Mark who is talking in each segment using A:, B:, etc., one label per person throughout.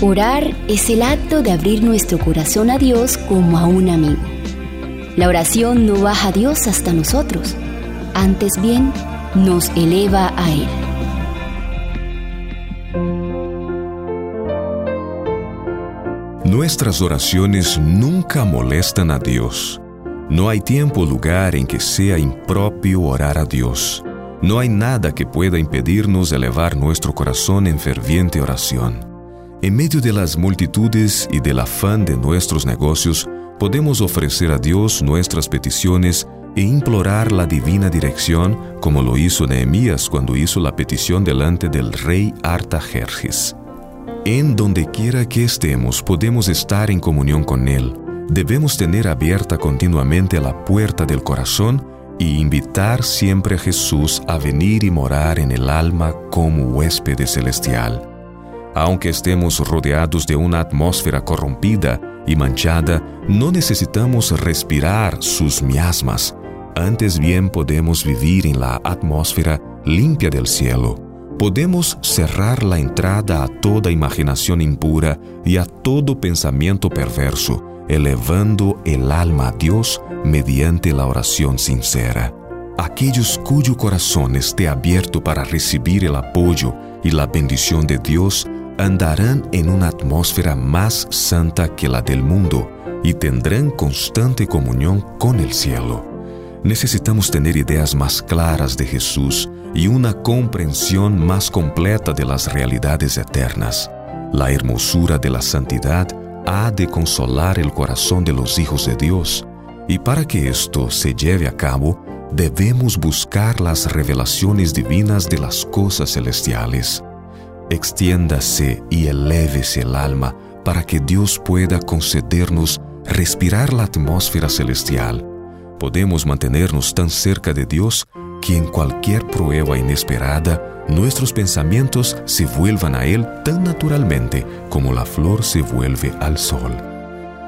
A: Orar es el acto de abrir nuestro corazón a Dios como a un amigo. La oración no baja a Dios hasta nosotros, antes bien nos eleva a Él.
B: Nuestras oraciones nunca molestan a Dios. No hay tiempo o lugar en que sea impropio orar a Dios. No hay nada que pueda impedirnos elevar nuestro corazón en ferviente oración. En medio de las multitudes y del afán de nuestros negocios, podemos ofrecer a Dios nuestras peticiones e implorar la divina dirección, como lo hizo Nehemías cuando hizo la petición delante del rey Artajerjes. En donde quiera que estemos, podemos estar en comunión con Él. Debemos tener abierta continuamente la puerta del corazón y invitar siempre a Jesús a venir y morar en el alma como huésped celestial. Aunque estemos rodeados de una atmósfera corrompida y manchada, no necesitamos respirar sus miasmas. Antes bien podemos vivir en la atmósfera limpia del cielo. Podemos cerrar la entrada a toda imaginación impura y a todo pensamiento perverso, elevando el alma a Dios mediante la oración sincera. Aquellos cuyo corazón esté abierto para recibir el apoyo y la bendición de Dios andarán en una atmósfera más santa que la del mundo y tendrán constante comunión con el cielo. Necesitamos tener ideas más claras de Jesús y una comprensión más completa de las realidades eternas. La hermosura de la santidad ha de consolar el corazón de los hijos de Dios, y para que esto se lleve a cabo, debemos buscar las revelaciones divinas de las cosas celestiales extiéndase y elévese el alma para que Dios pueda concedernos respirar la atmósfera celestial. Podemos mantenernos tan cerca de Dios que en cualquier prueba inesperada nuestros pensamientos se vuelvan a Él tan naturalmente como la flor se vuelve al sol.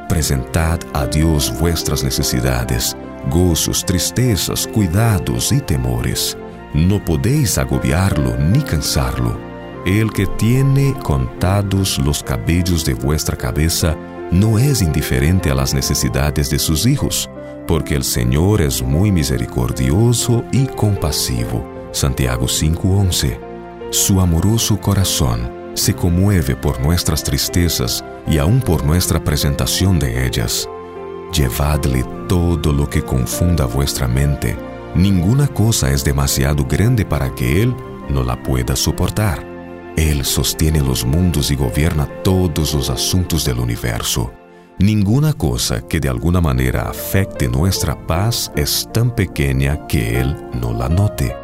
B: Presentad a Dios vuestras necesidades, gozos, tristezas, cuidados y temores. No podéis agobiarlo ni cansarlo el que tiene contados los cabellos de vuestra cabeza no es indiferente a las necesidades de sus hijos, porque el Señor es muy misericordioso y compasivo. Santiago 5:11. Su amoroso corazón se conmueve por nuestras tristezas y aún por nuestra presentación de ellas. Llevadle todo lo que confunda vuestra mente. Ninguna cosa es demasiado grande para que Él no la pueda soportar. Él sostiene los mundos y gobierna todos los asuntos del universo. Ninguna cosa que de alguna manera afecte nuestra paz es tan pequeña que Él no la note.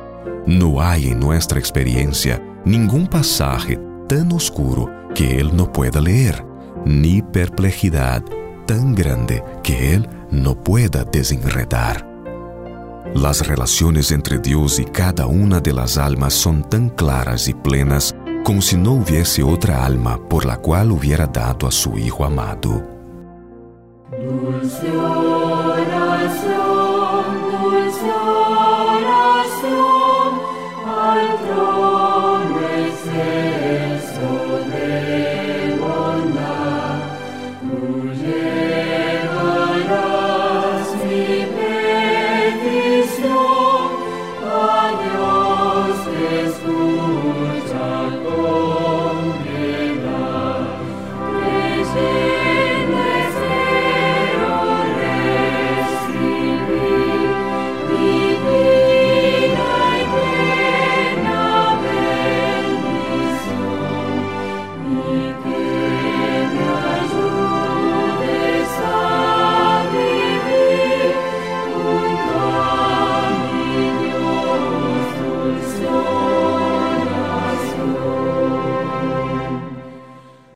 B: No hay en nuestra experiencia ningún pasaje tan oscuro que Él no pueda leer, ni perplejidad tan grande que Él no pueda desenredar. Las relaciones entre Dios y cada una de las almas son tan claras y plenas como si no hubiese otra alma por la cual hubiera dado a su Hijo amado.
C: Dulce oración, dulce oración,